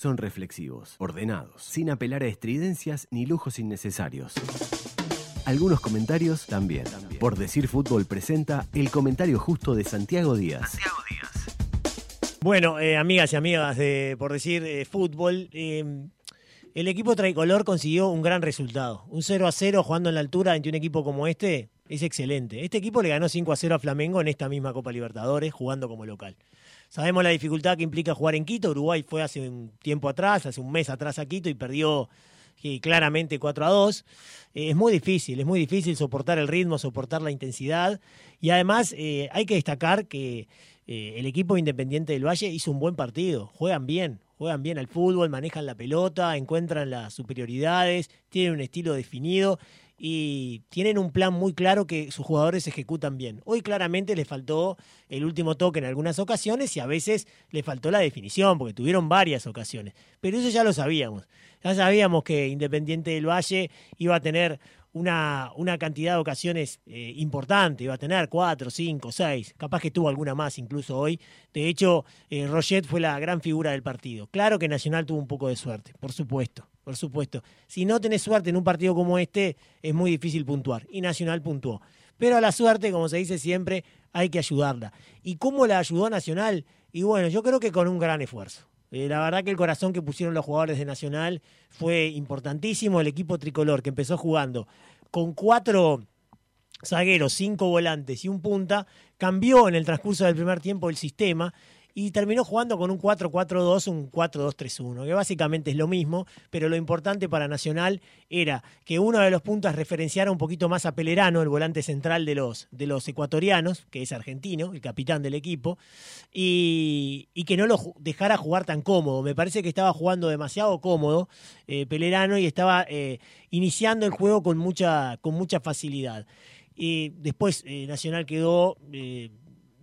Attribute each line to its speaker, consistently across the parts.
Speaker 1: son reflexivos, ordenados, sin apelar a estridencias ni lujos innecesarios. Algunos comentarios también. Por decir fútbol presenta el comentario justo de Santiago Díaz.
Speaker 2: Bueno, eh, amigas y amigas de Por decir eh, fútbol, eh, el equipo tricolor consiguió un gran resultado. Un 0 a 0 jugando en la altura ante un equipo como este es excelente. Este equipo le ganó 5 a 0 a Flamengo en esta misma Copa Libertadores jugando como local. Sabemos la dificultad que implica jugar en Quito. Uruguay fue hace un tiempo atrás, hace un mes atrás a Quito y perdió eh, claramente 4 a 2. Eh, es muy difícil, es muy difícil soportar el ritmo, soportar la intensidad. Y además eh, hay que destacar que el equipo independiente del Valle hizo un buen partido. Juegan bien, juegan bien al fútbol, manejan la pelota, encuentran las superioridades, tienen un estilo definido y tienen un plan muy claro que sus jugadores ejecutan bien. Hoy claramente les faltó el último toque en algunas ocasiones y a veces les faltó la definición, porque tuvieron varias ocasiones. Pero eso ya lo sabíamos. Ya sabíamos que Independiente del Valle iba a tener una, una cantidad de ocasiones eh, importante, iba a tener cuatro, cinco, seis, capaz que tuvo alguna más incluso hoy. De hecho, eh, fue la gran figura del partido. Claro que Nacional tuvo un poco de suerte, por supuesto, por supuesto. Si no tenés suerte en un partido como este, es muy difícil puntuar. Y Nacional puntuó. Pero a la suerte, como se dice siempre, hay que ayudarla. ¿Y cómo la ayudó Nacional? Y bueno, yo creo que con un gran esfuerzo. Eh, la verdad que el corazón que pusieron los jugadores de Nacional fue importantísimo. El equipo tricolor que empezó jugando con cuatro zagueros, cinco volantes y un punta, cambió en el transcurso del primer tiempo el sistema y terminó jugando con un 4-4-2, un 4-2-3-1, que básicamente es lo mismo, pero lo importante para Nacional era que uno de los puntos referenciara un poquito más a Pelerano, el volante central de los, de los ecuatorianos, que es argentino, el capitán del equipo, y, que no lo dejara jugar tan cómodo. Me parece que estaba jugando demasiado cómodo eh, Pelerano y estaba eh, iniciando el juego con mucha, con mucha facilidad. Y después eh, Nacional quedó,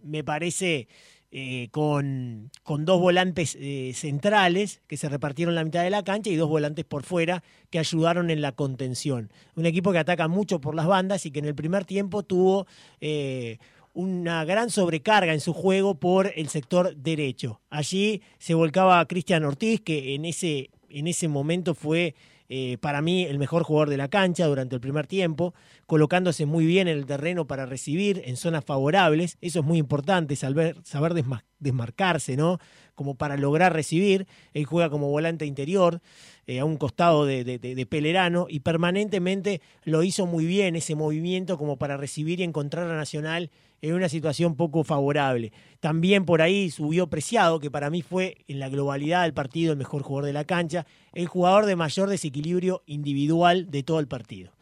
Speaker 2: me parece eh, con, con, dos volantes eh, centrales que se repartieron la mitad de la cancha y dos volantes por fuera que ayudaron en la contención. Un equipo que ataca mucho por las bandas y que en el primer tiempo tuvo eh, una gran sobrecarga en su juego por el sector derecho. Allí se volcaba Cristian Ortiz, que en ese, en ese momento fue eh, para mí el mejor jugador de la cancha durante el primer tiempo, colocándose muy bien en el terreno para recibir en zonas favorables. Eso es muy importante, saber, saber desmarcarse, ¿no? Como para lograr recibir. Él juega como volante interior, eh, a un costado de, de, Pelerano, y permanentemente lo hizo muy bien ese movimiento como para recibir y encontrar a Nacional en una situación poco favorable. También por ahí subió Preciado, que para mí fue en la globalidad del partido el mejor jugador de la cancha, el jugador de mayor desequilibrio individual de todo el partido.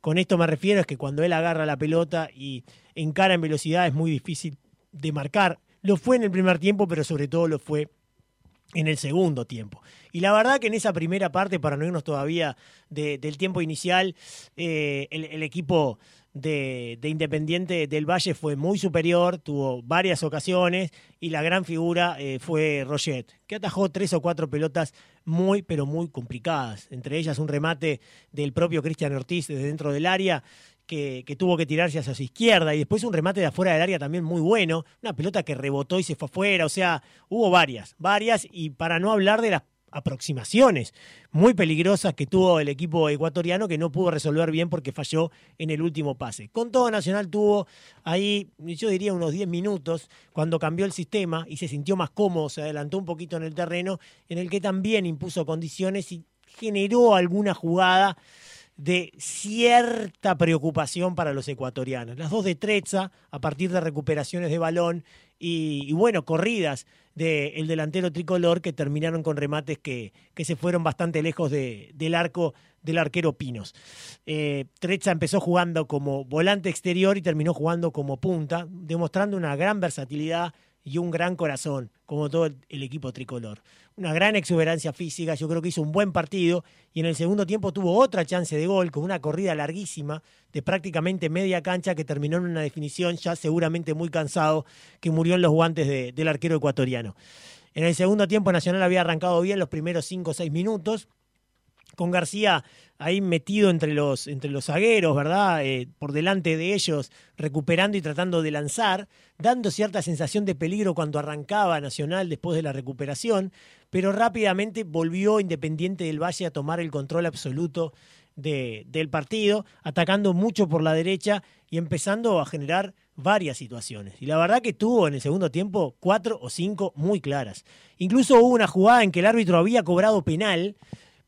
Speaker 2: Con esto me refiero es que cuando él agarra la pelota y encara en velocidad es muy difícil de marcar. Lo fue en el primer tiempo, pero sobre todo lo fue en el segundo tiempo. Y la verdad que en esa primera parte, para no irnos todavía del tiempo inicial, eh, el, equipo de, Independiente del Valle fue muy superior, tuvo varias ocasiones y la gran figura eh, fue Roget, que atajó tres o cuatro pelotas muy, pero muy complicadas. Entre ellas un remate del propio Cristian Ortiz desde dentro del área que, tuvo que tirarse hacia su izquierda. Y después un remate de afuera del área también muy bueno, una pelota que rebotó y se fue afuera, o sea, hubo varias, varias. Y para no hablar de las aproximaciones muy peligrosas que tuvo el equipo ecuatoriano que no pudo resolver bien porque falló en el último pase. Con todo Nacional tuvo ahí, yo diría unos 10 minutos, cuando cambió el sistema y se sintió más cómodo, se adelantó un poquito en el terreno, en el que también impuso condiciones y generó alguna jugada de cierta preocupación para los ecuatorianos. Las dos de Trezza, a partir de recuperaciones de balón y, bueno, corridas del delantero tricolor que terminaron con remates que, que se fueron bastante lejos de, del arco del arquero Pinos. Eh, empezó jugando como volante exterior y terminó jugando como punta, demostrando una gran versatilidad y un gran corazón, como todo el equipo tricolor. Una gran exuberancia física, yo creo que hizo un buen partido y en el segundo tiempo tuvo otra chance de gol con una corrida larguísima de prácticamente media cancha que terminó en una definición ya seguramente muy cansado que murió en los guantes del arquero ecuatoriano. En el segundo tiempo Nacional había arrancado bien los primeros 5 o 6 minutos, con García ahí metido entre los, entre los zagueros, ¿verdad? Eh, por delante de ellos, recuperando y tratando de lanzar, dando cierta sensación de peligro cuando arrancaba Nacional después de la recuperación, pero rápidamente volvió Independiente del Valle a tomar el control absoluto del partido, atacando mucho por la derecha y empezando a generar varias situaciones. Y la verdad que tuvo en el segundo tiempo cuatro o cinco muy claras. Incluso hubo una jugada en que el árbitro había cobrado penal,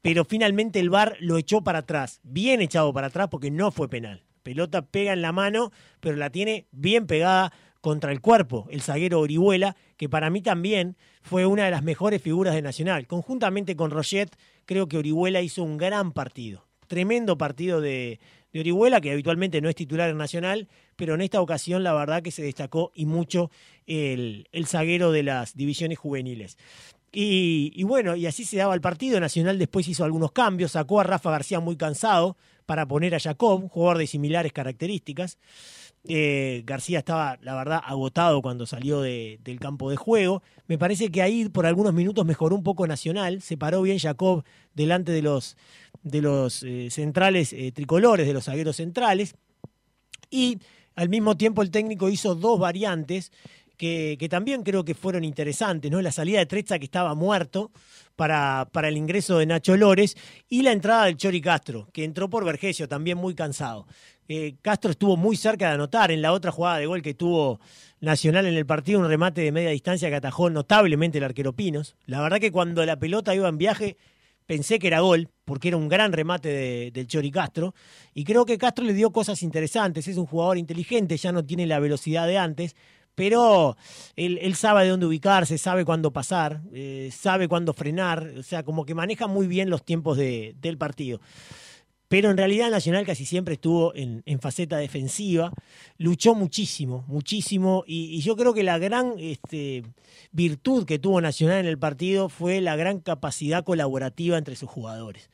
Speaker 2: pero finalmente el VAR lo echó para atrás, bien echado para atrás porque no fue penal. Pelota pega en la mano, pero la tiene bien pegada contra el cuerpo, el zaguero Orihuela, que para mí también fue una de las mejores figuras de Nacional. Conjuntamente con Roget, creo que Orihuela hizo un gran partido. Tremendo partido de, de Orihuela, que habitualmente no es titular en Nacional, pero en esta ocasión la verdad que se destacó y mucho el, zaguero de las divisiones juveniles. Y, bueno, y así se daba el partido. Nacional después hizo algunos cambios, sacó a Rafa García muy cansado para poner a Jacob, jugador de similares características. Eh, García estaba, la verdad, agotado cuando salió del campo de juego. Me parece que ahí por algunos minutos mejoró un poco Nacional. Se paró bien Jacob delante de los, de los eh, centrales eh, tricolores, de los zagueros centrales. Y al mismo tiempo el técnico hizo dos variantes que, también creo que fueron interesantes, ¿no? La salida de Trezza que estaba muerto para, para, el ingreso de Nacho Lores y la entrada del Chori Castro, que entró por Vergesio, también muy cansado. Eh, Castro estuvo muy cerca de anotar en la otra jugada de gol que tuvo Nacional en el partido, un remate de media distancia que atajó notablemente el arquero Pinos. La verdad que cuando la pelota iba en viaje pensé que era gol, porque era un gran remate del Chori Castro, y creo que Castro le dio cosas interesantes, es un jugador inteligente, ya no tiene la velocidad de antes, pero él, sabe de dónde ubicarse, sabe cuándo pasar, eh, sabe cuándo frenar, o sea, como que maneja muy bien los tiempos del partido pero en realidad Nacional casi siempre estuvo en, faceta defensiva, luchó muchísimo, muchísimo, y, yo creo que la gran este, virtud que tuvo Nacional en el partido fue la gran capacidad colaborativa entre sus jugadores.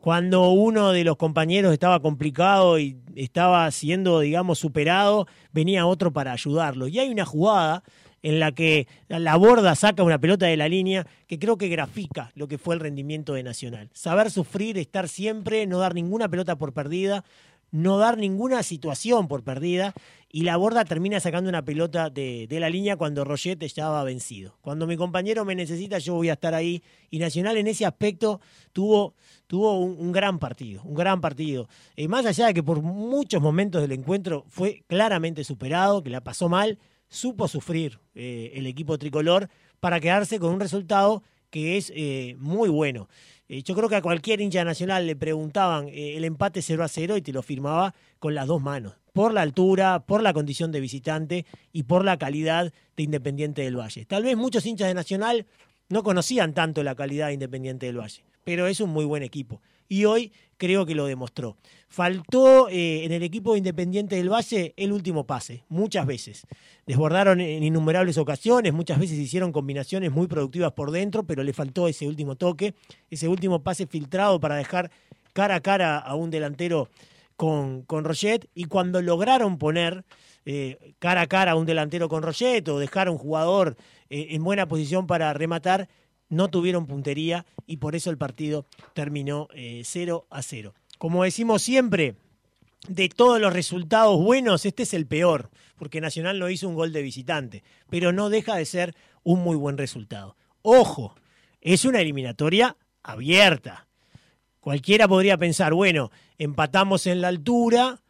Speaker 2: Cuando uno de los compañeros estaba complicado y estaba siendo, digamos, superado, venía otro para ayudarlo. Y hay una jugada en la que la borda saca una pelota de la línea, que creo que grafica lo que fue el rendimiento de Nacional. Saber sufrir, estar siempre, no dar ninguna pelota por perdida, no dar ninguna situación por perdida y la borda termina sacando una pelota de, la línea cuando Roget estaba vencido. Cuando mi compañero me necesita yo voy a estar ahí y Nacional en ese aspecto tuvo, tuvo un, gran partido, un gran partido. Y más allá de que por muchos momentos del encuentro fue claramente superado, que la pasó mal, supo sufrir eh, el equipo tricolor para quedarse con un resultado que es eh, muy bueno. Eh, yo creo que a cualquier hincha nacional le preguntaban el empate 0 a 0 y te lo firmaba con las dos manos, por la altura, por la condición de visitante y por la calidad de Independiente del Valle. Tal vez muchos hinchas de Nacional no conocían tanto la calidad de Independiente del Valle, pero es un muy buen equipo. Y hoy creo que lo demostró. Faltó eh, en el equipo Independiente del Valle el último pase, muchas veces. Desbordaron en innumerables ocasiones, muchas veces hicieron combinaciones muy productivas por dentro, pero le faltó ese último toque, ese último pase filtrado para dejar cara a cara a un delantero con, con Roget. Y cuando lograron poner eh, cara a cara a un delantero con Roget o dejar a un jugador eh, en buena posición para rematar, no tuvieron puntería y por eso el partido terminó 0 a 0. Como decimos siempre, de todos los resultados buenos, este es el peor, porque Nacional no hizo un gol de visitante, pero no deja de ser un muy buen resultado. Ojo, es una eliminatoria abierta. Cualquiera podría pensar, bueno, empatamos en la altura,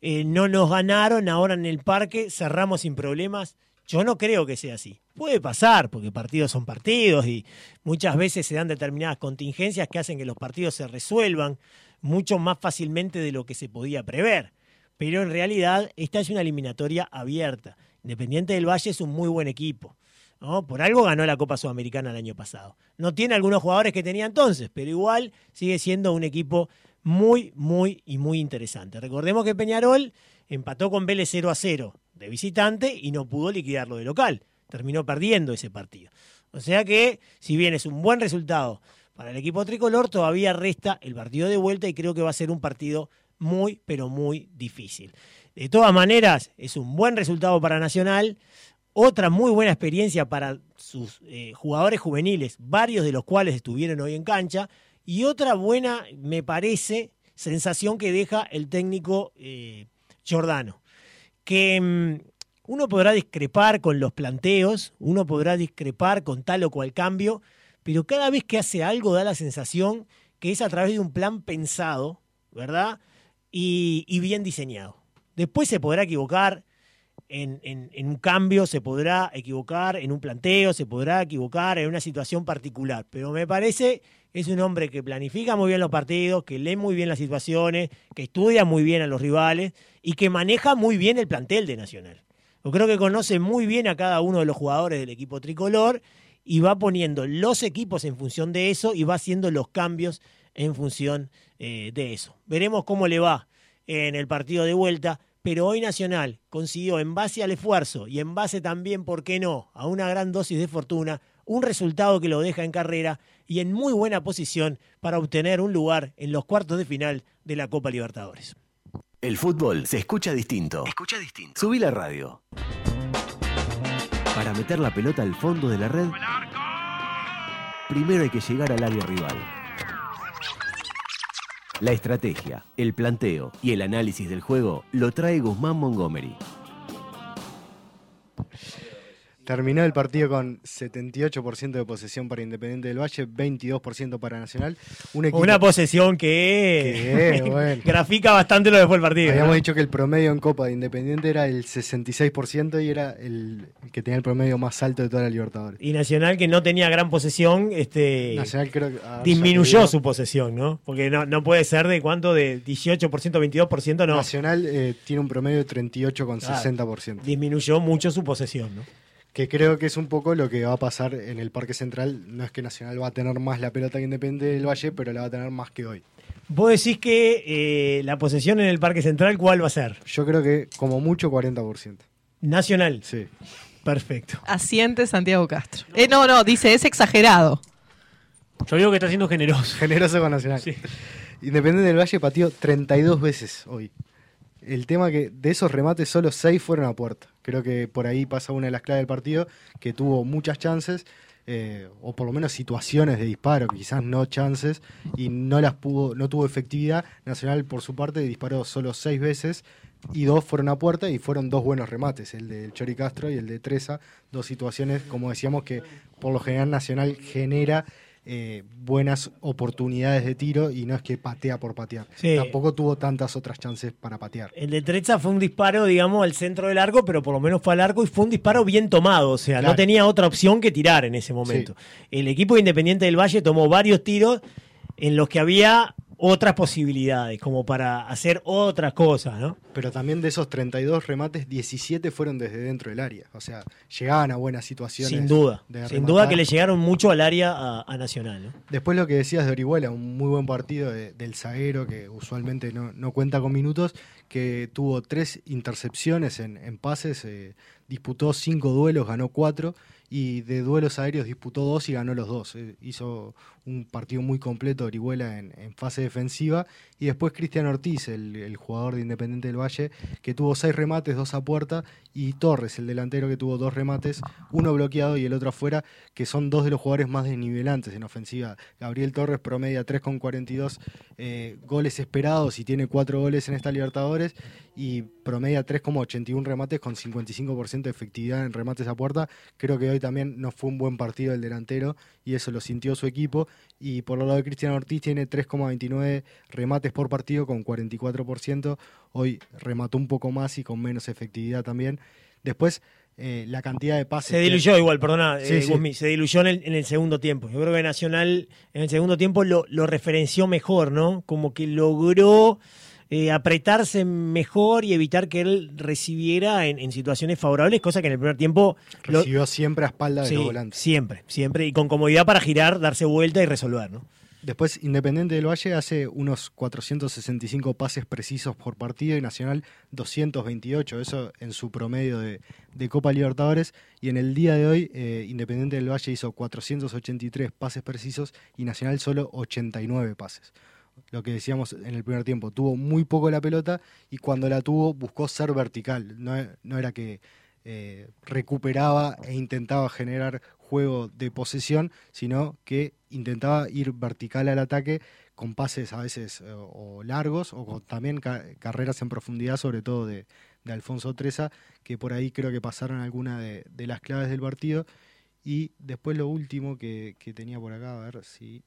Speaker 2: eh, no nos ganaron, ahora en el parque cerramos sin problemas. Yo no creo que sea así. Puede pasar, porque partidos son partidos y muchas veces se dan determinadas contingencias que hacen que los partidos se resuelvan mucho más fácilmente de lo que se podía prever. Pero en realidad esta es una eliminatoria abierta. Independiente del Valle es un muy buen equipo. ¿no? Por algo ganó la Copa Sudamericana el año pasado. No tiene algunos jugadores que tenía entonces, pero igual sigue siendo un equipo muy, muy y muy interesante. Recordemos que Peñarol empató con Vélez 0 a 0 de visitante y no pudo liquidarlo de local. Terminó perdiendo ese partido. O sea que, si bien es un buen resultado para el equipo tricolor todavía resta el partido de vuelta y creo que va a ser un partido muy, pero muy difícil. De todas maneras, es un buen resultado para Nacional, otra muy buena experiencia para sus eh, jugadores juveniles, varios de los cuales estuvieron hoy en cancha, y otra buena, me parece, sensación que deja el técnico eh, Giordano, que mm, uno podrá discrepar con los planteos, uno podrá discrepar con tal o cual cambio, pero cada vez que hace algo da la sensación que es a través de un plan pensado, ¿verdad? Y, bien diseñado. Después se podrá equivocar en, un cambio, se podrá equivocar en un planteo, se podrá equivocar en una situación particular, pero me parece es un hombre que planifica muy bien los partidos, que lee muy bien las situaciones, que estudia muy bien a los rivales y que maneja muy bien el plantel de Nacional. Yo creo que conoce muy bien a cada uno de los jugadores del equipo tricolor y va poniendo los equipos en función de eso y va haciendo los cambios en función eh, de eso. Veremos cómo le va en el partido de vuelta, pero hoy Nacional consiguió en base al esfuerzo y en base también, ¿por qué no?, a una gran dosis de fortuna, un resultado que lo deja en carrera y en muy buena posición para obtener un lugar en los cuartos de final de la Copa Libertadores.
Speaker 1: El fútbol se escucha distinto. Escucha distinto. Subí la radio. Para meter la pelota al fondo de la red, primero hay que llegar al área rival. La estrategia, el planteo y el análisis del juego lo trae Guzmán Montgomery.
Speaker 3: Terminó el partido con 78% de posesión para Independiente del Valle, 22% para Nacional.
Speaker 2: Una posesión que, grafica bastante lo que fue el partido.
Speaker 3: Habíamos dicho que el promedio en Copa de Independiente era el 66% y era el, que tenía el promedio más alto de toda la Libertadores.
Speaker 2: Y Nacional, que no tenía gran posesión, este,
Speaker 3: Nacional creo
Speaker 2: disminuyó su posesión, ¿no? Porque no, puede ser de cuánto, de 18%, 22%, no.
Speaker 3: Nacional eh, tiene un promedio de 38,60%.
Speaker 2: disminuyó mucho su posesión, ¿no?
Speaker 3: Que creo que es un poco lo que va a pasar en el Parque Central. No es que Nacional va a tener más la pelota que Independiente del Valle, pero la va a tener más que hoy.
Speaker 2: Vos decís que eh, la posesión en el Parque Central, ¿cuál va a ser?
Speaker 3: Yo creo que como mucho 40%.
Speaker 2: ¿Nacional?
Speaker 3: Sí.
Speaker 2: Perfecto.
Speaker 4: Asiente Santiago Castro. Eh, no, no, dice, es exagerado.
Speaker 2: Yo digo que está siendo generoso.
Speaker 3: Generoso con Nacional. Sí. Independiente del Valle pateó 32 veces hoy el tema que de esos remates solo seis fueron a puerta. Creo que por ahí pasa una de las claves del partido, que tuvo muchas chances, eh, o por lo menos situaciones de disparo, quizás no chances, y no las pudo, no tuvo efectividad. Nacional, por su parte, disparó solo seis veces y dos fueron a puerta y fueron dos buenos remates, el del Chori Castro y el de Treza, dos situaciones, como decíamos, que por lo general Nacional genera eh, buenas oportunidades de tiro y no es que patea por patear. Tampoco tuvo tantas otras chances para patear.
Speaker 2: El de Trezza fue un disparo, digamos, al centro del arco, pero por lo menos fue al arco y fue un disparo bien tomado. O sea, no tenía otra opción que tirar en ese momento. El equipo Independiente del Valle tomó varios tiros en los que había otras posibilidades, como para hacer otras cosas, ¿no?
Speaker 3: Pero también de esos 32 remates, 17 fueron desde dentro del área. O sea, llegaban a buenas situaciones.
Speaker 2: Sin duda. Sin duda que le llegaron mucho al área a, Nacional. ¿no?
Speaker 3: Después lo que decías de Orihuela, un muy buen partido del zaguero que usualmente no, cuenta con minutos, que tuvo tres intercepciones en, pases, eh, disputó cinco duelos, ganó cuatro y de duelos aéreos disputó dos y ganó los dos. Eh, hizo un partido muy completo Orihuela en, fase defensiva. Y después Cristian Ortiz, el, jugador de Independiente del Valle, que tuvo seis remates, dos a puerta. Y Torres, el delantero que tuvo dos remates, uno bloqueado y el otro afuera, que son dos de los jugadores más desnivelantes en ofensiva. Gabriel Torres promedia 3,42 eh, goles esperados y tiene cuatro goles en esta Libertadores. Y promedia 3,81 remates con 55% de efectividad en remates a puerta. Creo que hoy también no fue un buen partido el delantero y eso lo sintió su equipo. Y por lo lado de Cristian Ortiz tiene 3,29 remates por partido con 44%. Hoy remató un poco más y con menos efectividad también. Después, eh, la cantidad de pases.
Speaker 2: Se diluyó igual, perdona, eh, se diluyó en el, segundo tiempo. Yo creo que Nacional en el segundo tiempo lo, lo referenció mejor, ¿no? Como que logró eh, apretarse mejor y evitar que él recibiera en, situaciones favorables, cosa que en el primer tiempo...
Speaker 3: Recibió siempre a espalda de los volantes.
Speaker 2: Siempre, siempre, y con comodidad para girar, darse vuelta y resolver, ¿no?
Speaker 3: Después, Independiente del Valle hace unos 465 pases precisos por partido y Nacional 228, eso en su promedio de, Copa Libertadores. Y en el día de hoy, eh, Independiente del Valle hizo 483 pases precisos y Nacional solo 89 pases lo que decíamos en el primer tiempo, tuvo muy poco la pelota y cuando la tuvo buscó ser vertical, no, era que eh, recuperaba e intentaba generar juego de posesión, sino que intentaba ir vertical al ataque con pases a veces eh, largos o con también carreras en profundidad, sobre todo de, Alfonso Treza, que por ahí creo que pasaron algunas de, de las claves del partido. Y después lo último que, que tenía por acá, a ver si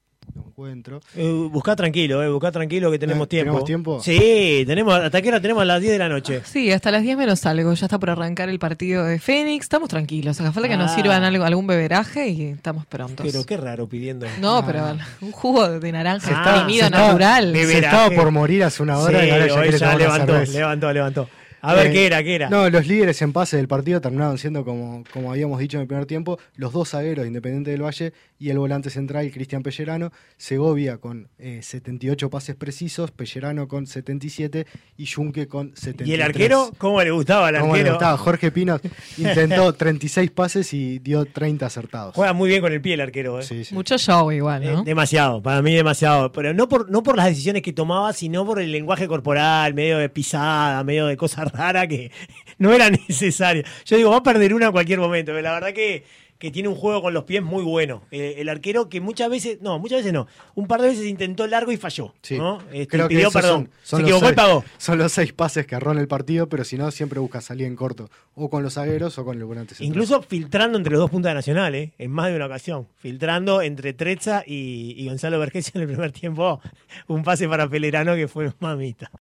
Speaker 3: encuentro.
Speaker 2: Eh, buscá tranquilo, eh, buscá tranquilo que tenemos
Speaker 3: Eh,
Speaker 2: tiempo.
Speaker 3: ¿tenemos tiempo?
Speaker 2: Sí, tenemos, ¿hasta qué hora tenemos? A las 10 de la noche.
Speaker 4: Sí, hasta las 10 menos algo. Ya está por arrancar el partido de Fénix. Estamos tranquilos. Hace falta que nos
Speaker 2: Ah.
Speaker 4: sirvan algo, algún beberaje y estamos prontos.
Speaker 2: Pero qué raro pidiendo.
Speaker 4: No,
Speaker 3: Ah.
Speaker 4: pero un jugo de naranja
Speaker 2: está-
Speaker 3: está-
Speaker 4: natural.
Speaker 3: Se estaba por morir hace una hora
Speaker 2: Sí,
Speaker 3: y ahora ya
Speaker 2: hoy levantó, levantó, levantó. A ver,
Speaker 3: Eh,
Speaker 2: ¿qué era? ¿Qué era?
Speaker 3: No, los líderes en pase del partido terminaron siendo, como, como habíamos dicho en el primer tiempo, los dos zagueros Independiente del Valle y el volante central Cristian Pellerano. Segovia con eh, 78 pases precisos, Pellerano con 77 y Junque con 73.
Speaker 2: ¿Y el arquero? ¿Cómo le gustaba al
Speaker 3: ¿Cómo le
Speaker 2: arquero?
Speaker 3: gustaba? Jorge Pino intentó 36 pases y dio 30 acertados.
Speaker 2: Juega muy bien con el pie el arquero. eh.
Speaker 3: Sí, sí.
Speaker 4: Mucho show igual,
Speaker 2: Eh,
Speaker 4: ¿no?
Speaker 2: demasiado, para mí demasiado. Pero no por, no por las decisiones que tomaba, sino por el lenguaje corporal, medio de pisada, medio de cosa rara que no era necesaria. Yo digo, va a perder una en cualquier momento. Pero la verdad que, que tiene un juego con los pies muy bueno. Eh, el arquero que muchas veces, no, muchas veces no. Un par de veces intentó largo y falló.
Speaker 3: Sí.
Speaker 2: ¿no? Este,
Speaker 3: Creo que
Speaker 2: pidió
Speaker 3: esos
Speaker 2: perdón.
Speaker 3: son- son
Speaker 2: Se equivocó y pagó.
Speaker 3: Son los seis pases que erró en el partido, pero si no, siempre busca salir en corto. O con los zagueros o con el volante central.
Speaker 2: Incluso filtrando entre los dos puntas de Nacional, ¿eh? en más de una ocasión. Filtrando entre Trezza y, y Gonzalo Vergesio en el primer tiempo. Un pase para Pelerano que fue mamita.